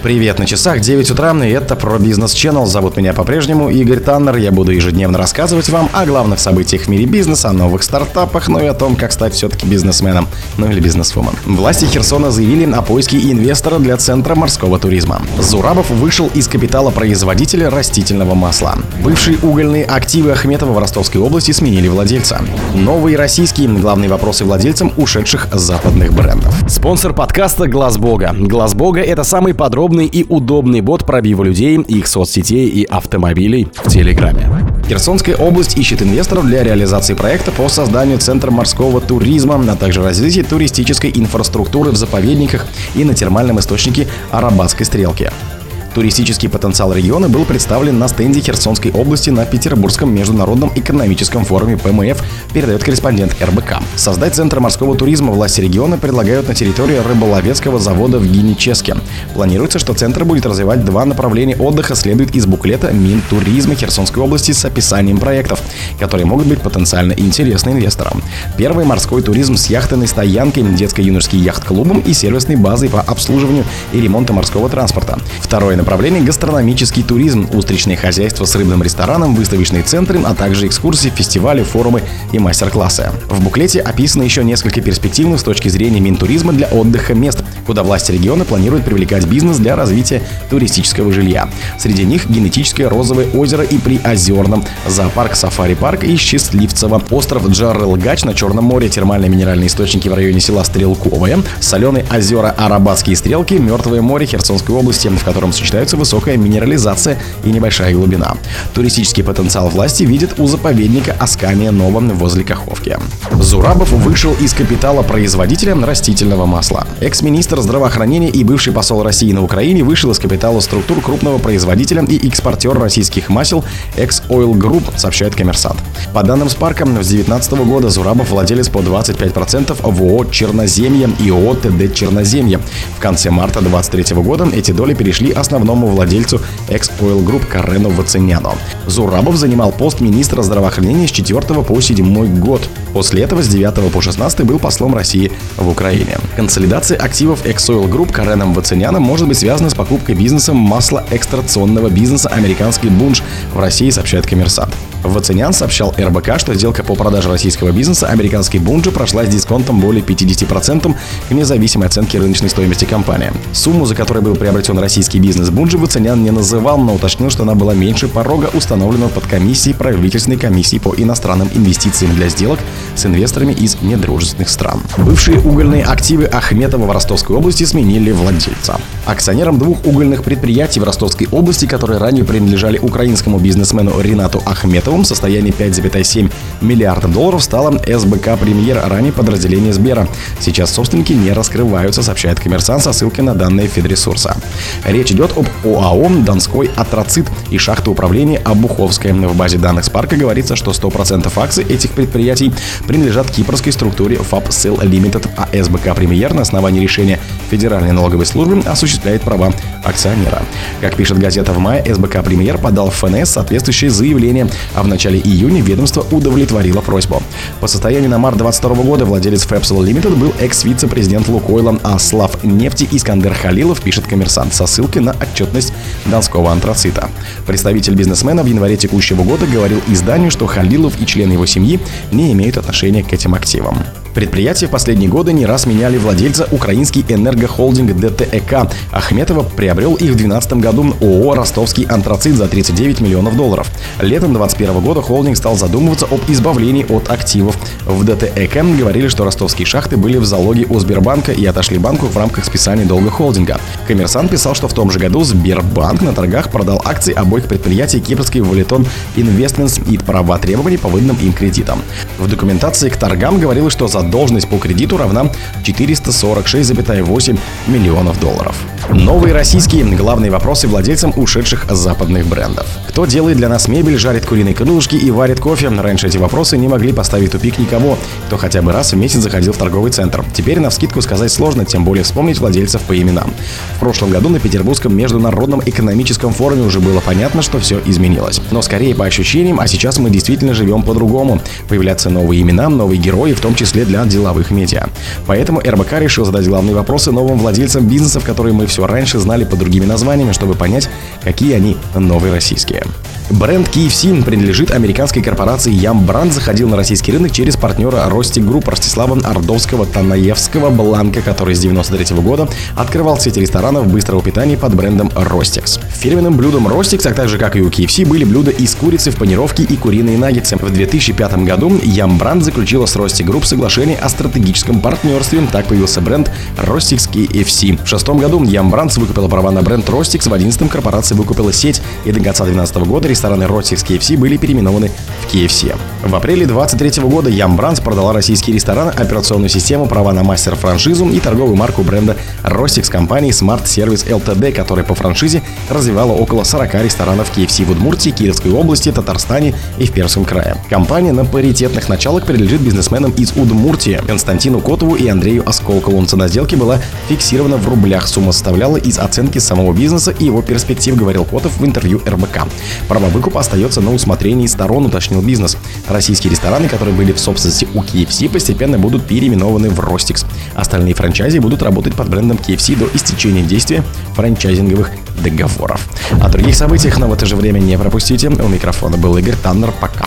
Привет, на часах 9 утра, и это про бизнес Channel. Зовут меня по-прежнему Игорь Таннер. Я буду ежедневно рассказывать вам о главных событиях в мире бизнеса, о новых стартапах, ну и о том, как стать все-таки бизнесменом, ну или бизнесвумен. Власти Херсона заявили о поиске инвестора для Центра морского туризма. Зурабов вышел из капитала производителя растительного масла. Бывшие угольные активы Ахметова в Ростовской области сменили владельца. Новые российские главные вопросы владельцам ушедших западных брендов. Спонсор подкаста Глаз Бога. Глаз Бога это самый подробный удобный и удобный бот пробива людей, их соцсетей и автомобилей в Телеграме. Херсонская область ищет инвесторов для реализации проекта по созданию Центра морского туризма, а также развития туристической инфраструктуры в заповедниках и на термальном источнике Арабатской стрелки. Туристический потенциал региона был представлен на стенде Херсонской области на Петербургском международном экономическом форуме ПМФ, передает корреспондент РБК. Создать центр морского туризма власти региона предлагают на территории рыболовецкого завода в Гиническе. Планируется, что центр будет развивать два направления отдыха, следует из буклета Минтуризма Херсонской области с описанием проектов, которые могут быть потенциально интересны инвесторам. Первый морской туризм с яхтенной стоянкой, детско-юношеским яхт-клубом и сервисной базой по обслуживанию и ремонту морского транспорта. Второе направление – гастрономический туризм, устричное хозяйство с рыбным рестораном, выставочные центры, а также экскурсии, фестивали, форумы и мастер-классы. В буклете описано еще несколько перспективных с точки зрения Минтуризма для отдыха мест, куда власти региона планируют привлекать бизнес для развития туристического жилья. Среди них генетическое розовое озеро и приозерном, зоопарк Сафари-парк и Счастливцево, остров Джарелгач на Черном море, термальные минеральные источники в районе села Стрелковое, соленые озера Арабатские стрелки, Мертвое море Херсонской области, в котором сочетаются высокая минерализация и небольшая глубина. Туристический потенциал власти видит у заповедника Аскания Новом возле Каховки. Зурабов вышел из капитала производителя растительного масла. Экс-министр министр здравоохранения и бывший посол России на Украине вышел из капитала структур крупного производителя и экспортера российских масел Ex-Oil Group, сообщает коммерсант. По данным Спарка, с 2019 года Зурабов владелец по 25% в ООО «Черноземье» и ООО «ТД Черноземье». В конце марта 2023 года эти доли перешли основному владельцу Ex-Oil Group Карену Ваценяну. Зурабов занимал пост министра здравоохранения с 4 по 7 год. После этого с 9 по 16 был послом России в Украине. Консолидация активов Exoil Group Кареном Ваценяном может быть связана с покупкой бизнесом маслоэкстракционного бизнеса «Американский бунш» в России, сообщает коммерсант. Ваценян сообщал РБК, что сделка по продаже российского бизнеса «Американский бунджи» прошла с дисконтом более 50% к независимой оценке рыночной стоимости компании. Сумму, за которой был приобретен российский бизнес Бунджи, Ваценян не называл, но уточнил, что она была меньше порога, установленного под комиссией правительственной комиссии по иностранным инвестициям для сделок с инвесторами из недружественных стран. Бывшие угольные активы Ахметова в Ростовской области сменили владельца. Акционером двух угольных предприятий в Ростовской области, которые ранее принадлежали украинскому бизнесмену Ринату Ахметову, в состоянии 5,7 миллиардов долларов, стала СБК «Премьер», ранее подразделение Сбера. Сейчас собственники не раскрываются, сообщает коммерсант со ссылкой на данные Федресурса. Речь идет об ОАО «Донской Атроцит» и шахта управления Обуховская. В базе данных Спарка говорится, что 100% акций этих предприятий принадлежат кипрской структуре FAB Sale Limited, а СБК «Премьер» на основании решения Федеральной налоговой службы осуществляет права акционера. Как пишет газета в мае, СБК «Премьер» подал в ФНС соответствующее заявление, а в начале июня ведомство удовлетворило просьбу. По состоянию на март 2022 года владелец FABSOL Limited был экс-вице-президент Лукойла, а Слав нефти Искандер Халилов, пишет коммерсант со ссылкой на отчетность Донского антрацита. Представитель бизнесмена в январе текущего года говорил изданию, что Халилов и члены его семьи не имеют отношения к этим активам. Предприятия в последние годы не раз меняли владельца украинский энергохолдинг ДТЭК. Ахметова приобрел их в 2012 году ООО «Ростовский антрацит» за 39 миллионов долларов. Летом 2021 года холдинг стал задумываться об избавлении от активов. В ДТЭК говорили, что ростовские шахты были в залоге у Сбербанка и отошли банку в рамках списания долга холдинга. Коммерсант писал, что в том же году Сбербанк на торгах продал акции обоих предприятий кипрской Валитон Investments и права требований по выданным им кредитам. В документации к торгам говорилось, что за задолженность по кредиту равна 446,8 миллионов долларов. Новые российские главные вопросы владельцам ушедших западных брендов. Кто делает для нас мебель, жарит куриные крылышки и варит кофе? Раньше эти вопросы не могли поставить тупик никого, кто хотя бы раз в месяц заходил в торговый центр. Теперь на вскидку сказать сложно, тем более вспомнить владельцев по именам. В прошлом году на Петербургском международном экономическом форуме уже было понятно, что все изменилось. Но скорее по ощущениям, а сейчас мы действительно живем по-другому. Появляются новые имена, новые герои, в том числе для деловых медиа. Поэтому РБК решил задать главные вопросы новым владельцам бизнесов, которые мы все с вами раньше знали под другими названиями, чтобы понять, какие они новые российские. Бренд KFC принадлежит американской корпорации Yum! Brands, заходил на российский рынок через партнера Ростик Групп Ростислава Ордовского-Танаевского Бланко, который с 93 года открывал сеть ресторанов быстрого питания под брендом Ростикс. Фирменным блюдом Ростикс, а также как и у KFC, были блюда из курицы в панировке и куриные наггетсы. В 2005 году Yum! Brands заключила с Ростик Групп соглашение о стратегическом партнерстве. Так появился бренд Ростикс KFC. В шестом году Yum Brands выкупила права на бренд Ростикс, в одиннадцатом корпорация выкупила сеть, и до конца 2012 года рестораны Ротикс KFC были переименованы в KFC. В апреле 2023 года Ям Бранс продала российский ресторан, операционную систему, права на мастер-франшизу и торговую марку бренда Ростикс компании Smart Service Ltd, которая по франшизе развивала около 40 ресторанов KFC в Удмуртии, Кировской области, Татарстане и в Перском крае. Компания на паритетных началах принадлежит бизнесменам из Удмуртии Константину Котову и Андрею Осколкову. Цена сделки была фиксирована в рублях. Сумма составляла из оценки самого бизнеса и его перспектив, говорил Котов в интервью РБК. Право выкупа остается на усмотрении сторон, уточнил бизнес. Российские рестораны, которые были в собственности у KFC, постепенно будут переименованы в Ростикс. Остальные франчайзи будут работать под брендом KFC до истечения действия франчайзинговых договоров. О других событиях, но в это же время не пропустите. У микрофона был Игорь Таннер. Пока.